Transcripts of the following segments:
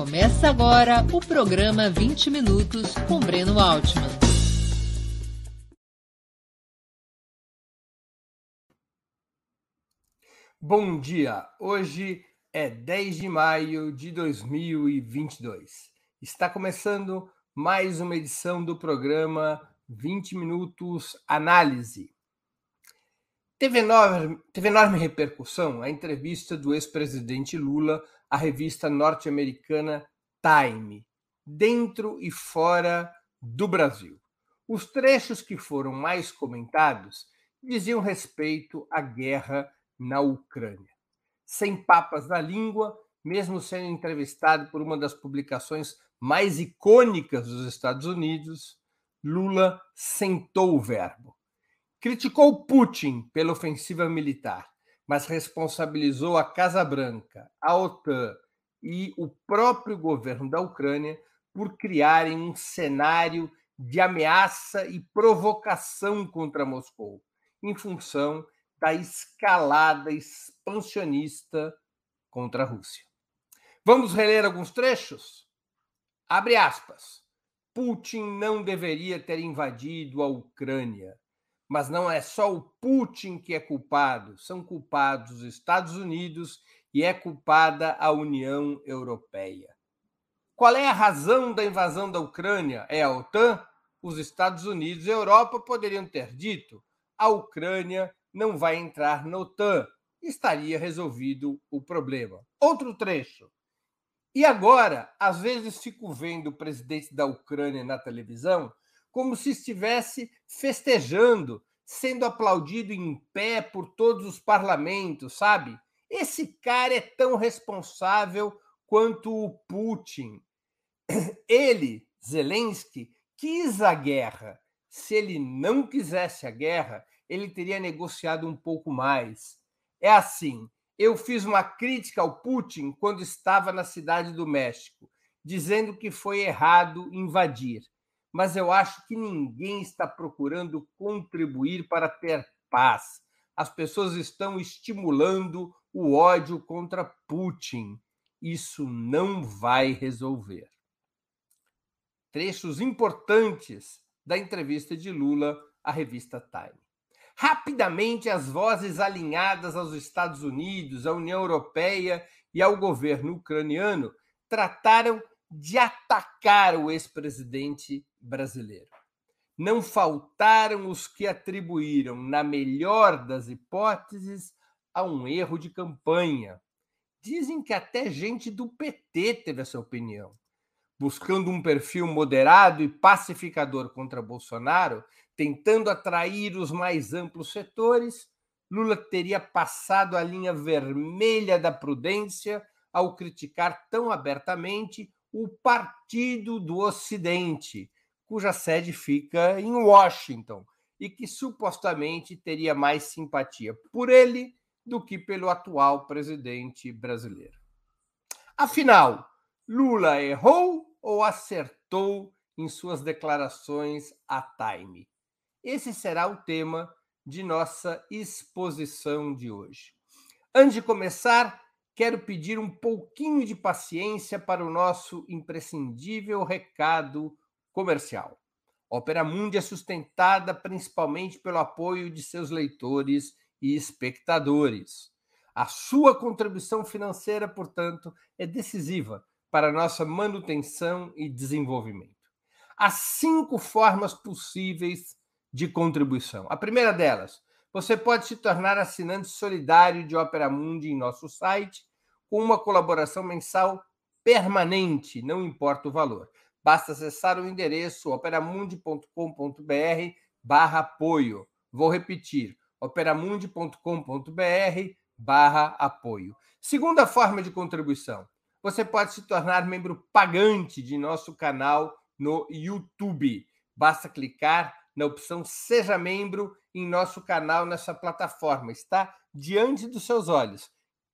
Começa agora o programa 20 Minutos com Breno Altman. Bom dia! Hoje é 10 de maio de 2022. Está começando mais uma edição do programa 20 Minutos Análise. Teve enorme, teve enorme repercussão a entrevista do ex-presidente Lula à revista norte-americana Time, dentro e fora do Brasil. Os trechos que foram mais comentados diziam respeito à guerra na Ucrânia. Sem papas na língua, mesmo sendo entrevistado por uma das publicações mais icônicas dos Estados Unidos, Lula sentou o verbo Criticou Putin pela ofensiva militar, mas responsabilizou a Casa Branca, a OTAN e o próprio governo da Ucrânia por criarem um cenário de ameaça e provocação contra Moscou, em função da escalada expansionista contra a Rússia. Vamos reler alguns trechos? Abre aspas. Putin não deveria ter invadido a Ucrânia. Mas não é só o Putin que é culpado, são culpados os Estados Unidos e é culpada a União Europeia. Qual é a razão da invasão da Ucrânia? É a OTAN? Os Estados Unidos e a Europa poderiam ter dito: a Ucrânia não vai entrar na OTAN. Estaria resolvido o problema. Outro trecho. E agora, às vezes fico vendo o presidente da Ucrânia na televisão como se estivesse festejando, sendo aplaudido em pé por todos os parlamentos, sabe? Esse cara é tão responsável quanto o Putin. Ele, Zelensky, quis a guerra. Se ele não quisesse a guerra, ele teria negociado um pouco mais. É assim. Eu fiz uma crítica ao Putin quando estava na cidade do México, dizendo que foi errado invadir mas eu acho que ninguém está procurando contribuir para ter paz. As pessoas estão estimulando o ódio contra Putin. Isso não vai resolver. Trechos importantes da entrevista de Lula à revista Time. Rapidamente, as vozes alinhadas aos Estados Unidos, à União Europeia e ao governo ucraniano trataram de atacar o ex-presidente brasileiro. Não faltaram os que atribuíram, na melhor das hipóteses, a um erro de campanha. Dizem que até gente do PT teve essa opinião. Buscando um perfil moderado e pacificador contra Bolsonaro, tentando atrair os mais amplos setores, Lula teria passado a linha vermelha da prudência ao criticar tão abertamente o Partido do Ocidente, cuja sede fica em Washington e que supostamente teria mais simpatia por ele do que pelo atual presidente brasileiro. Afinal, Lula errou ou acertou em suas declarações a Time? Esse será o tema de nossa exposição de hoje. Antes de começar, quero pedir um pouquinho de paciência para o nosso imprescindível recado comercial. A Opera Mundi é sustentada principalmente pelo apoio de seus leitores e espectadores. A sua contribuição financeira, portanto, é decisiva para nossa manutenção e desenvolvimento. Há cinco formas possíveis de contribuição. A primeira delas, você pode se tornar assinante solidário de Opera Mundi em nosso site com uma colaboração mensal permanente, não importa o valor. Basta acessar o endereço operamundi.com.br barra apoio. Vou repetir, operamundi.com.br barra apoio. Segunda forma de contribuição. Você pode se tornar membro pagante de nosso canal no YouTube. Basta clicar na opção Seja Membro em nosso canal nessa plataforma. Está diante dos seus olhos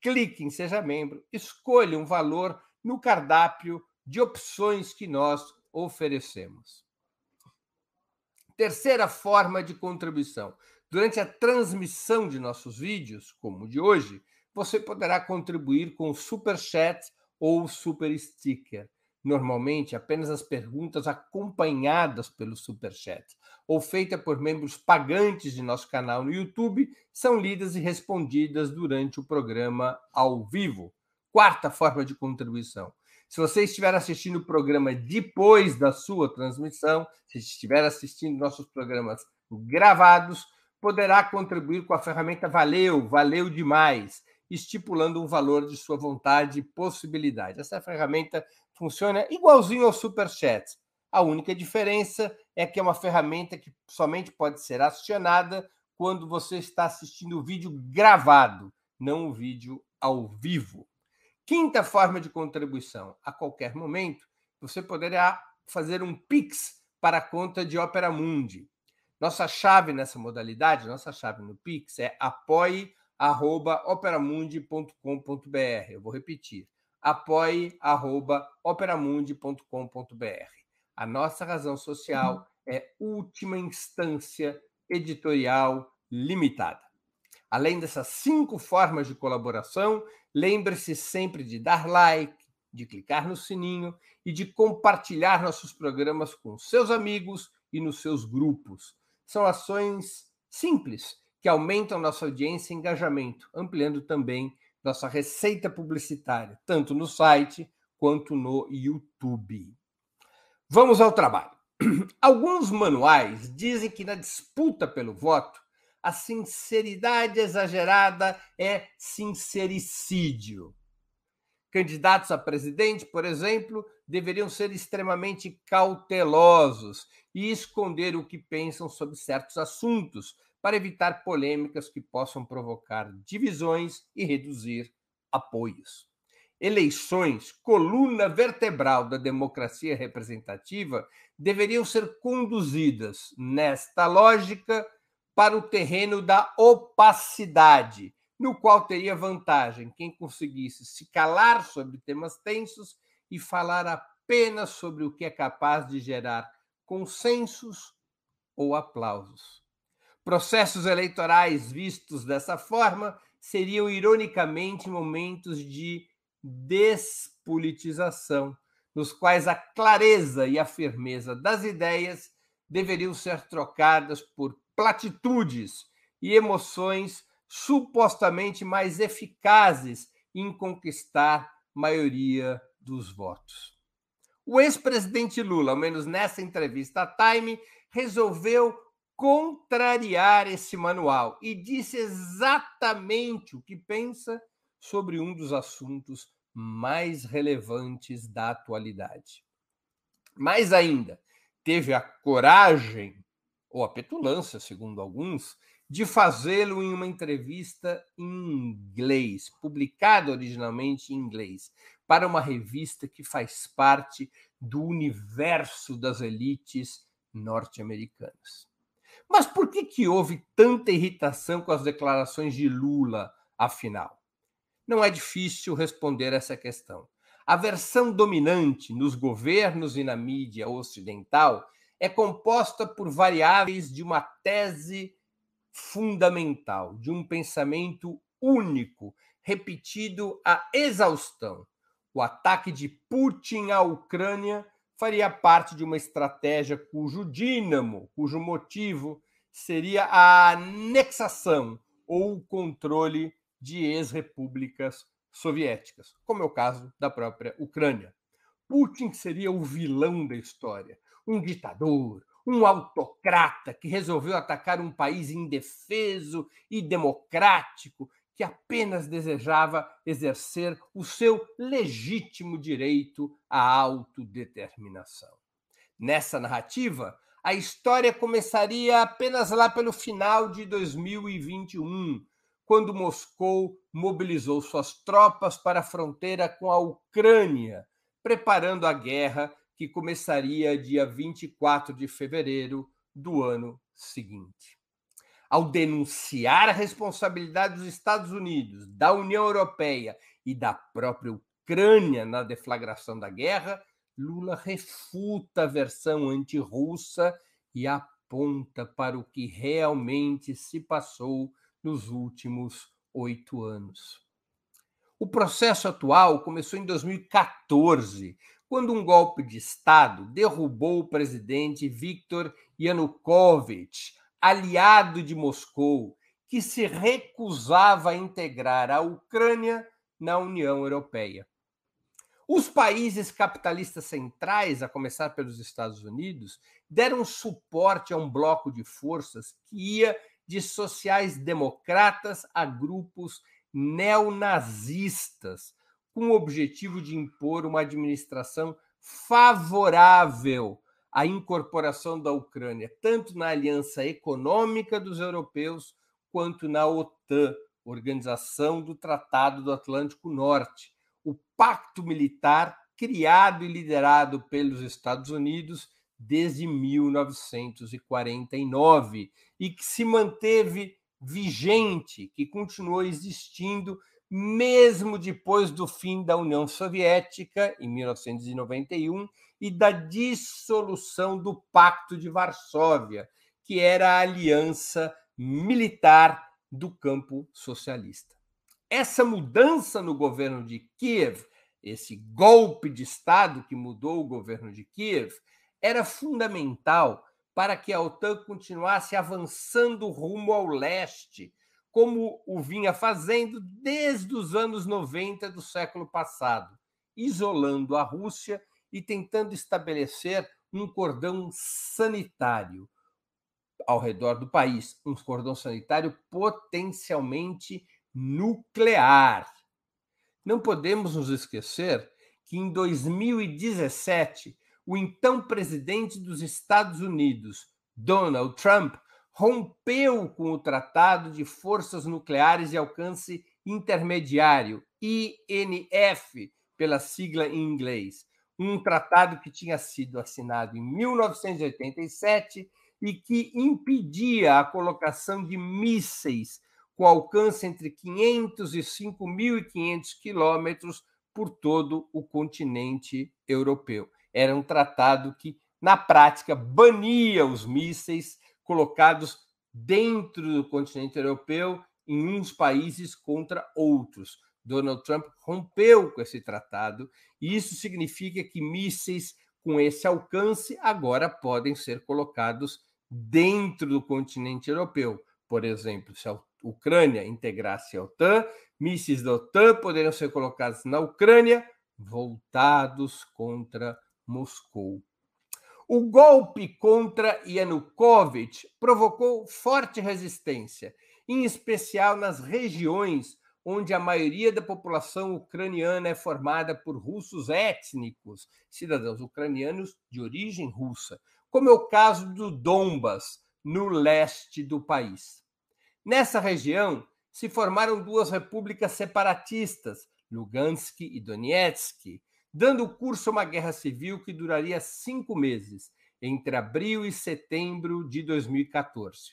clique em Seja Membro, escolha um valor no cardápio de opções que nós oferecemos. Terceira forma de contribuição. Durante a transmissão de nossos vídeos, como o de hoje, você poderá contribuir com o Super Chat ou super sticker. Normalmente, apenas as perguntas acompanhadas pelo superchat ou feitas por membros pagantes de nosso canal no YouTube são lidas e respondidas durante o programa ao vivo. Quarta forma de contribuição. Se você estiver assistindo o programa depois da sua transmissão, se estiver assistindo nossos programas gravados, poderá contribuir com a ferramenta Valeu, valeu demais, estipulando um valor de sua vontade e possibilidade. Essa ferramenta funciona igualzinho ao Superchat. A única diferença é que é uma ferramenta que somente pode ser acionada quando você está assistindo o vídeo gravado, não o vídeo ao vivo. Quinta forma de contribuição: a qualquer momento você poderá fazer um Pix para a conta de Opera Mundi. Nossa chave nessa modalidade, nossa chave no Pix é apoie.operamundi.com.br. Eu vou repetir: apoie.operamundi.com.br. A nossa razão social é última instância editorial limitada. Além dessas cinco formas de colaboração, lembre-se sempre de dar like, de clicar no sininho e de compartilhar nossos programas com seus amigos e nos seus grupos. São ações simples que aumentam nossa audiência e engajamento, ampliando também nossa receita publicitária, tanto no site quanto no YouTube. Vamos ao trabalho. Alguns manuais dizem que na disputa pelo voto, a sinceridade exagerada é sincericídio. Candidatos a presidente, por exemplo, deveriam ser extremamente cautelosos e esconder o que pensam sobre certos assuntos, para evitar polêmicas que possam provocar divisões e reduzir apoios. Eleições, coluna vertebral da democracia representativa, deveriam ser conduzidas nesta lógica para o terreno da opacidade, no qual teria vantagem quem conseguisse se calar sobre temas tensos e falar apenas sobre o que é capaz de gerar consensos ou aplausos. Processos eleitorais vistos dessa forma seriam, ironicamente, momentos de despolitização, nos quais a clareza e a firmeza das ideias deveriam ser trocadas por platitudes e emoções supostamente mais eficazes em conquistar maioria dos votos. O ex-presidente Lula, ao menos nessa entrevista à Time, resolveu contrariar esse manual e disse exatamente o que pensa sobre um dos assuntos mais relevantes da atualidade. Mais ainda, teve a coragem, ou a petulância, segundo alguns, de fazê-lo em uma entrevista em inglês, publicada originalmente em inglês, para uma revista que faz parte do universo das elites norte-americanas. Mas por que, que houve tanta irritação com as declarações de Lula, afinal? Não é difícil responder essa questão. A versão dominante nos governos e na mídia ocidental é composta por variáveis de uma tese fundamental, de um pensamento único, repetido à exaustão. O ataque de Putin à Ucrânia faria parte de uma estratégia cujo dínamo, cujo motivo seria a anexação ou o controle de ex-repúblicas soviéticas, como é o caso da própria Ucrânia. Putin seria o vilão da história, um ditador, um autocrata que resolveu atacar um país indefeso e democrático que apenas desejava exercer o seu legítimo direito à autodeterminação. Nessa narrativa, a história começaria apenas lá pelo final de 2021, quando Moscou mobilizou suas tropas para a fronteira com a Ucrânia, preparando a guerra que começaria dia 24 de fevereiro do ano seguinte. Ao denunciar a responsabilidade dos Estados Unidos, da União Europeia e da própria Ucrânia na deflagração da guerra, Lula refuta a versão antirrussa e aponta para o que realmente se passou nos últimos oito anos. O processo atual começou em 2014, quando um golpe de Estado derrubou o presidente Viktor Yanukovych, aliado de Moscou, que se recusava a integrar a Ucrânia na União Europeia. Os países capitalistas centrais, a começar pelos Estados Unidos, deram suporte a um bloco de forças que ia de sociais-democratas a grupos neonazistas, com o objetivo de impor uma administração favorável à incorporação da Ucrânia, tanto na aliança econômica dos europeus quanto na OTAN, Organização do Tratado do Atlântico Norte, o pacto militar criado e liderado pelos Estados Unidos desde 1949 e que se manteve vigente, que continuou existindo mesmo depois do fim da União Soviética, em 1991, e da dissolução do Pacto de Varsóvia, que era a aliança militar do campo socialista. Essa mudança no governo de Kiev, esse golpe de Estado que mudou o governo de Kiev, era fundamental para que a OTAN continuasse avançando rumo ao leste, como o vinha fazendo desde os anos 90 do século passado, isolando a Rússia e tentando estabelecer um cordão sanitário ao redor do país, um cordão sanitário potencialmente nuclear. Não podemos nos esquecer que em 2017, o então presidente dos Estados Unidos, Donald Trump, rompeu com o Tratado de Forças Nucleares de Alcance Intermediário, INF, pela sigla em inglês, um tratado que tinha sido assinado em 1987 e que impedia a colocação de mísseis com alcance entre 500 e 5.500 quilômetros por todo o continente europeu. Era um tratado que, na prática, bania os mísseis colocados dentro do continente europeu em uns países contra outros. Donald Trump rompeu com esse tratado, e isso significa que mísseis com esse alcance agora podem ser colocados dentro do continente europeu. Por exemplo, se a Ucrânia integrasse a OTAN, mísseis da OTAN poderiam ser colocados na Ucrânia, voltados contra Moscou. O golpe contra Yanukovych provocou forte resistência, em especial nas regiões onde a maioria da população ucraniana é formada por russos étnicos, cidadãos ucranianos de origem russa, como é o caso do Donbas, no leste do país. Nessa região se formaram duas repúblicas separatistas, Lugansk e Donetsk, dando curso a uma guerra civil que duraria cinco meses, entre abril e setembro de 2014.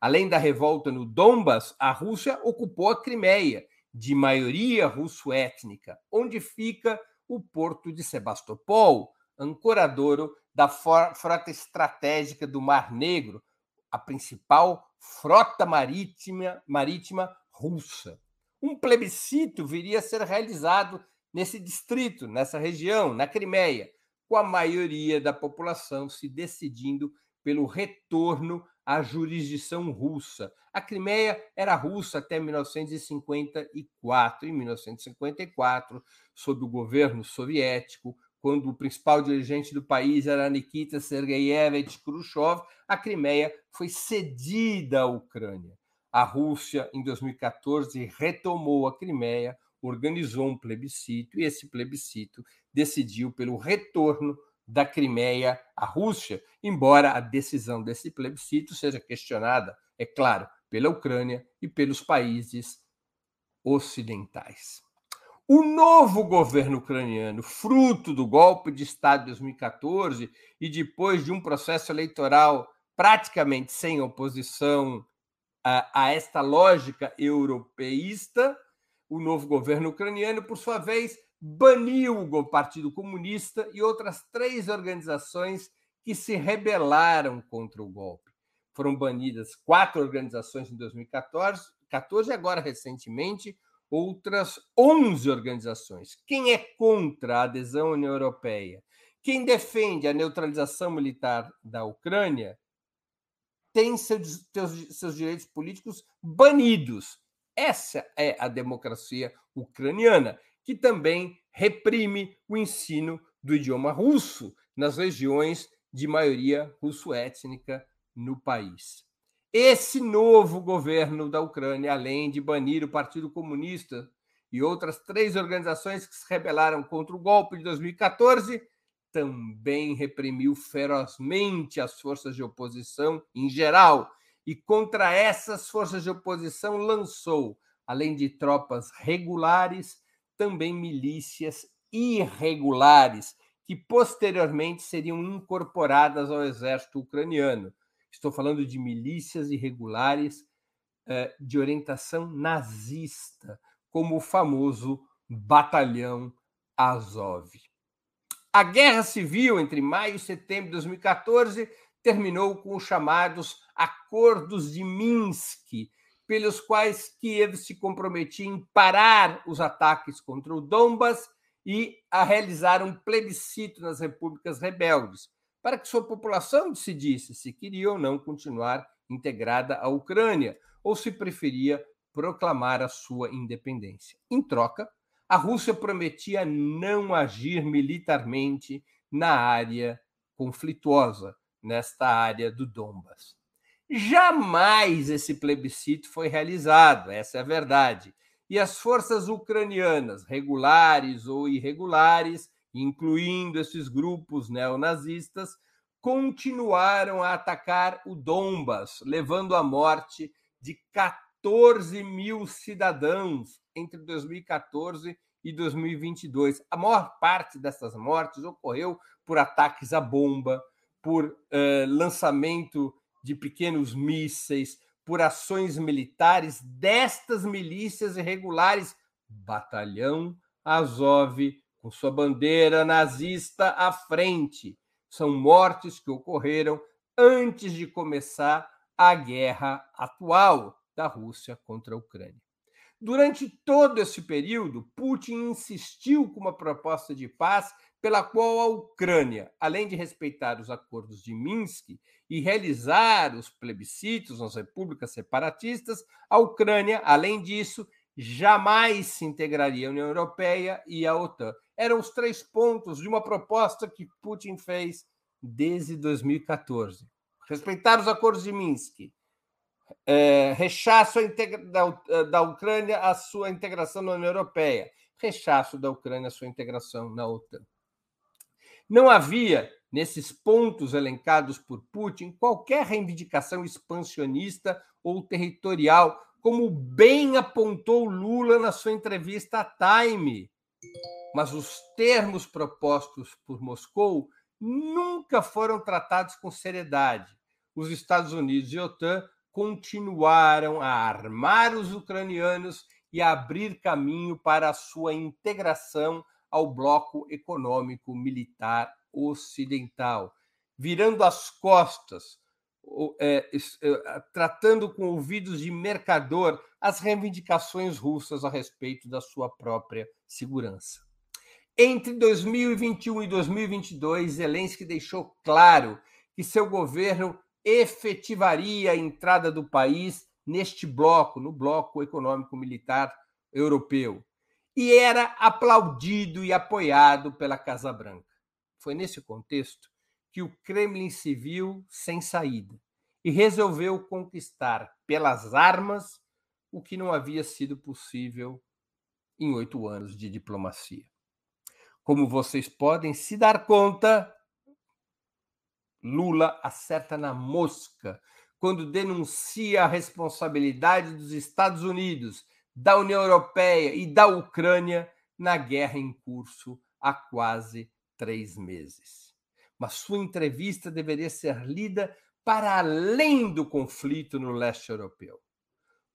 Além da revolta no Donbas, a Rússia ocupou a Crimeia, de maioria russo-étnica, onde fica o porto de Sebastopol, ancoradouro da frota estratégica do Mar Negro, a principal frota marítima, marítima russa. Um plebiscito viria a ser realizado nesse distrito, nessa região, na Crimeia, com a maioria da população se decidindo pelo retorno à jurisdição russa. A Crimeia era russa até 1954. Em 1954, sob o governo soviético, quando o principal dirigente do país era Nikita Sergeyevich Khrushchev, a Crimeia foi cedida à Ucrânia. A Rússia, em 2014, retomou a Crimeia, organizou um plebiscito e esse plebiscito decidiu pelo retorno da Crimeia à Rússia, embora a decisão desse plebiscito seja questionada, é claro, pela Ucrânia e pelos países ocidentais. O novo governo ucraniano, fruto do golpe de Estado de 2014 e depois de um processo eleitoral praticamente sem oposição a, a esta lógica europeísta, o novo governo ucraniano, por sua vez, baniu o Partido Comunista e outras três organizações que se rebelaram contra o golpe. Foram banidas quatro organizações em 2014 14, e agora, recentemente, outras 11 organizações. Quem é contra a adesão à União Europeia? Quem defende a neutralização militar da Ucrânia tem seus, seus direitos políticos banidos. Essa é a democracia ucraniana, que também reprime o ensino do idioma russo nas regiões de maioria russo-étnica no país. Esse novo governo da Ucrânia, além de banir o Partido Comunista e outras três organizações que se rebelaram contra o golpe de 2014, também reprimiu ferozmente as forças de oposição em geral e contra essas forças de oposição lançou, além de tropas regulares, também milícias irregulares que posteriormente seriam incorporadas ao exército ucraniano. Estou falando de milícias irregulares eh, de orientação nazista, como o famoso Batalhão Azov. A guerra civil entre maio e setembro de 2014 terminou com os chamados Acordos de Minsk, pelos quais Kiev se comprometia em parar os ataques contra o Donbas e a realizar um plebiscito nas repúblicas rebeldes, para que sua população decidisse se queria ou não continuar integrada à Ucrânia ou se preferia proclamar a sua independência. Em troca, a Rússia prometia não agir militarmente na área conflituosa, nesta área do Donbas. Jamais esse plebiscito foi realizado, essa é a verdade. E as forças ucranianas, regulares ou irregulares, incluindo esses grupos neonazistas, continuaram a atacar o Donbas, levando à morte de 14 mil cidadãos entre 2014 e 2022. A maior parte dessas mortes ocorreu por ataques à bomba, por eh, lançamento de pequenos mísseis, por ações militares destas milícias irregulares. Batalhão Azov, com sua bandeira nazista à frente. São mortes que ocorreram antes de começar a guerra atual da Rússia contra a Ucrânia. Durante todo esse período, Putin insistiu com uma proposta de paz pela qual a Ucrânia, além de respeitar os acordos de Minsk e realizar os plebiscitos nas repúblicas separatistas, a Ucrânia, além disso, jamais se integraria à União Europeia e à OTAN. Eram os três pontos de uma proposta que Putin fez desde 2014. Respeitar os acordos de Minsk, é, rechaço da, da Ucrânia a sua integração na União Europeia, rechaço da Ucrânia a sua integração na OTAN. Não havia, nesses pontos elencados por Putin, qualquer reivindicação expansionista ou territorial, como bem apontou Lula na sua entrevista à Time. Mas os termos propostos por Moscou nunca foram tratados com seriedade. Os Estados Unidos e a OTAN continuaram a armar os ucranianos e a abrir caminho para a sua integração ao bloco econômico militar ocidental, virando as costas, é, é, tratando com ouvidos de mercador as reivindicações russas a respeito da sua própria segurança. Entre 2021 e 2022, Zelensky deixou claro que seu governo efetivaria a entrada do país neste bloco, no bloco econômico militar europeu, e era aplaudido e apoiado pela Casa Branca. Foi nesse contexto que o Kremlin se viu sem saída e resolveu conquistar pelas armas o que não havia sido possível em oito anos de diplomacia. Como vocês podem se dar conta, Lula acerta na mosca quando denuncia a responsabilidade dos Estados Unidos da União Europeia e da Ucrânia na guerra em curso há quase três meses. Mas sua entrevista deveria ser lida para além do conflito no leste europeu.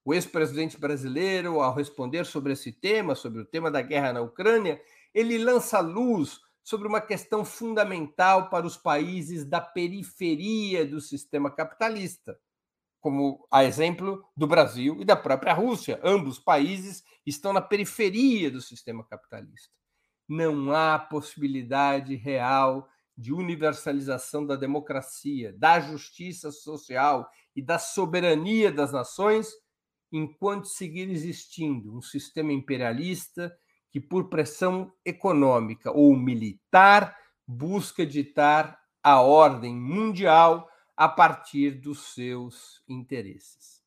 O ex-presidente brasileiro, ao responder sobre esse tema, sobre o tema da guerra na Ucrânia, ele lança luz sobre uma questão fundamental para os países da periferia do sistema capitalista: como a exemplo do Brasil e da própria Rússia. Ambos países estão na periferia do sistema capitalista. Não há possibilidade real de universalização da democracia, da justiça social e da soberania das nações enquanto seguir existindo um sistema imperialista que, por pressão econômica ou militar, busca ditar a ordem mundial a partir dos seus interesses.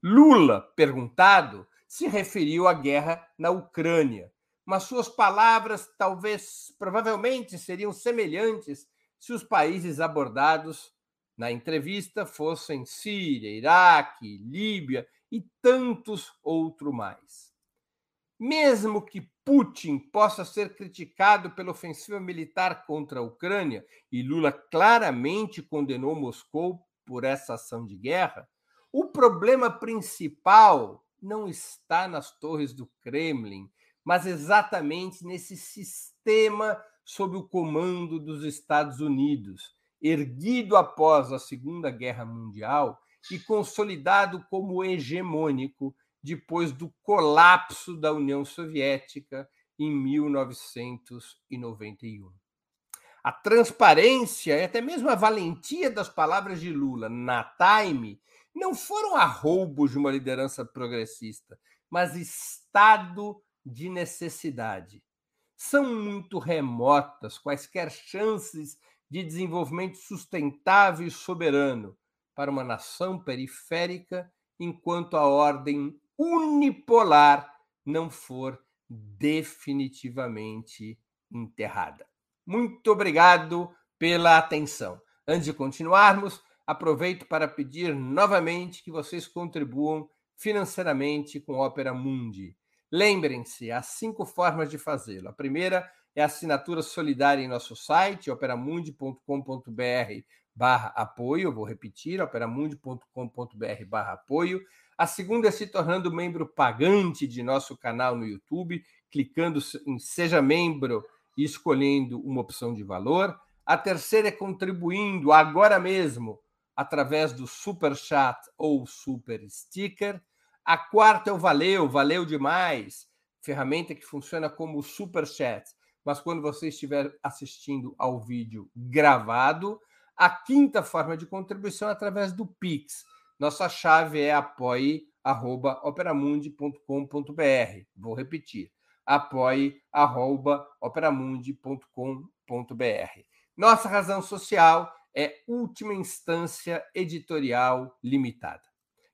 Lula, perguntado, se referiu à guerra na Ucrânia, mas suas palavras talvez, provavelmente, seriam semelhantes se os países abordados na entrevista fossem Síria, Iraque, Líbia e tantos outros mais. Mesmo que Putin possa ser criticado pela ofensiva militar contra a Ucrânia, e Lula claramente condenou Moscou por essa ação de guerra, o problema principal não está nas torres do Kremlin, mas exatamente nesse sistema sob o comando dos Estados Unidos, erguido após a Segunda Guerra Mundial e consolidado como hegemônico depois do colapso da União Soviética em 1991. A transparência e até mesmo a valentia das palavras de Lula na Time não foram arroubos de uma liderança progressista, mas estado de necessidade. São muito remotas quaisquer chances de desenvolvimento sustentável e soberano para uma nação periférica enquanto a ordem unipolar não for definitivamente enterrada. Muito obrigado pela atenção. Antes de continuarmos, aproveito para pedir novamente que vocês contribuam financeiramente com a Opera Mundi. Lembrem-se, há cinco formas de fazê-lo. A primeira é a assinatura solidária em nosso site, operamundi.com.br barra apoio, vou repetir, operamundi.com.br barra apoio. A segunda é se tornando membro pagante de nosso canal no YouTube, clicando em Seja Membro e escolhendo uma opção de valor. A terceira é contribuindo agora mesmo através do Super Chat ou Super Sticker. A quarta é o Valeu, valeu demais, ferramenta que funciona como Super Chat, mas quando você estiver assistindo ao vídeo gravado. A quinta forma de contribuição é através do Pix nossa chave é apoie.operamundi.com.br. Vou repetir: apoie.operamundi.com.br. Nossa razão social é última instância editorial limitada.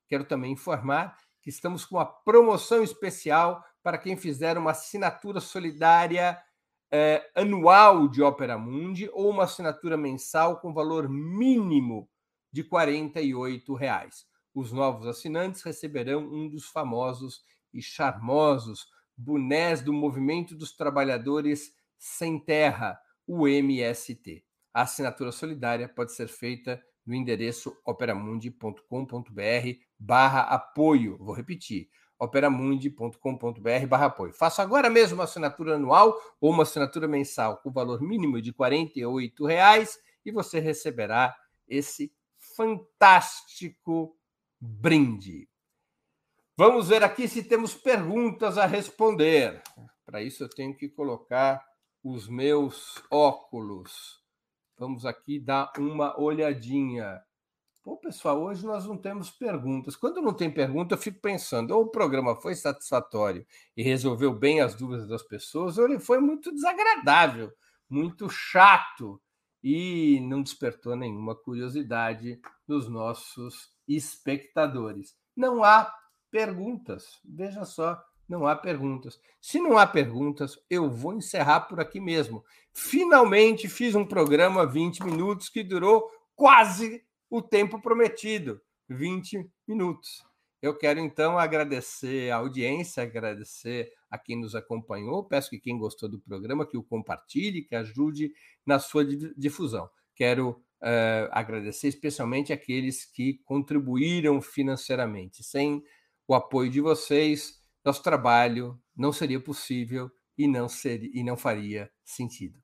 Quero também informar que estamos com uma promoção especial para quem fizer uma assinatura solidária eh, anual de Opera Mundi ou uma assinatura mensal com valor mínimo de 48 reais. Os novos assinantes receberão um dos famosos e charmosos bonés do Movimento dos Trabalhadores Sem Terra, o MST. A assinatura solidária pode ser feita no endereço operamundi.com.br barra apoio. Vou repetir, operamundi.com.br barra apoio. Faça agora mesmo uma assinatura anual ou uma assinatura mensal com valor mínimo de R$ reais e você receberá esse fantástico brinde. Vamos ver aqui se temos perguntas a responder. Para isso, eu tenho que colocar os meus óculos. Vamos aqui dar uma olhadinha. Pô, pessoal, hoje nós não temos perguntas. Quando não tem pergunta, eu fico pensando: ou o programa foi satisfatório e resolveu bem as dúvidas das pessoas, ou ele foi muito desagradável, muito chato e não despertou nenhuma curiosidade nos nossos espectadores. Não há perguntas. Veja só, não há perguntas. Se não há perguntas, eu vou encerrar por aqui mesmo. Finalmente fiz um programa 20 minutos que durou quase o tempo prometido 20 minutos. Eu quero então agradecer a audiência, agradecer a quem nos acompanhou. Peço que quem gostou do programa que o compartilhe, que ajude na sua difusão. Quero uh, agradecer especialmente aqueles que contribuíram financeiramente. Sem o apoio de vocês, nosso trabalho não seria possível e não, seria, e não faria sentido.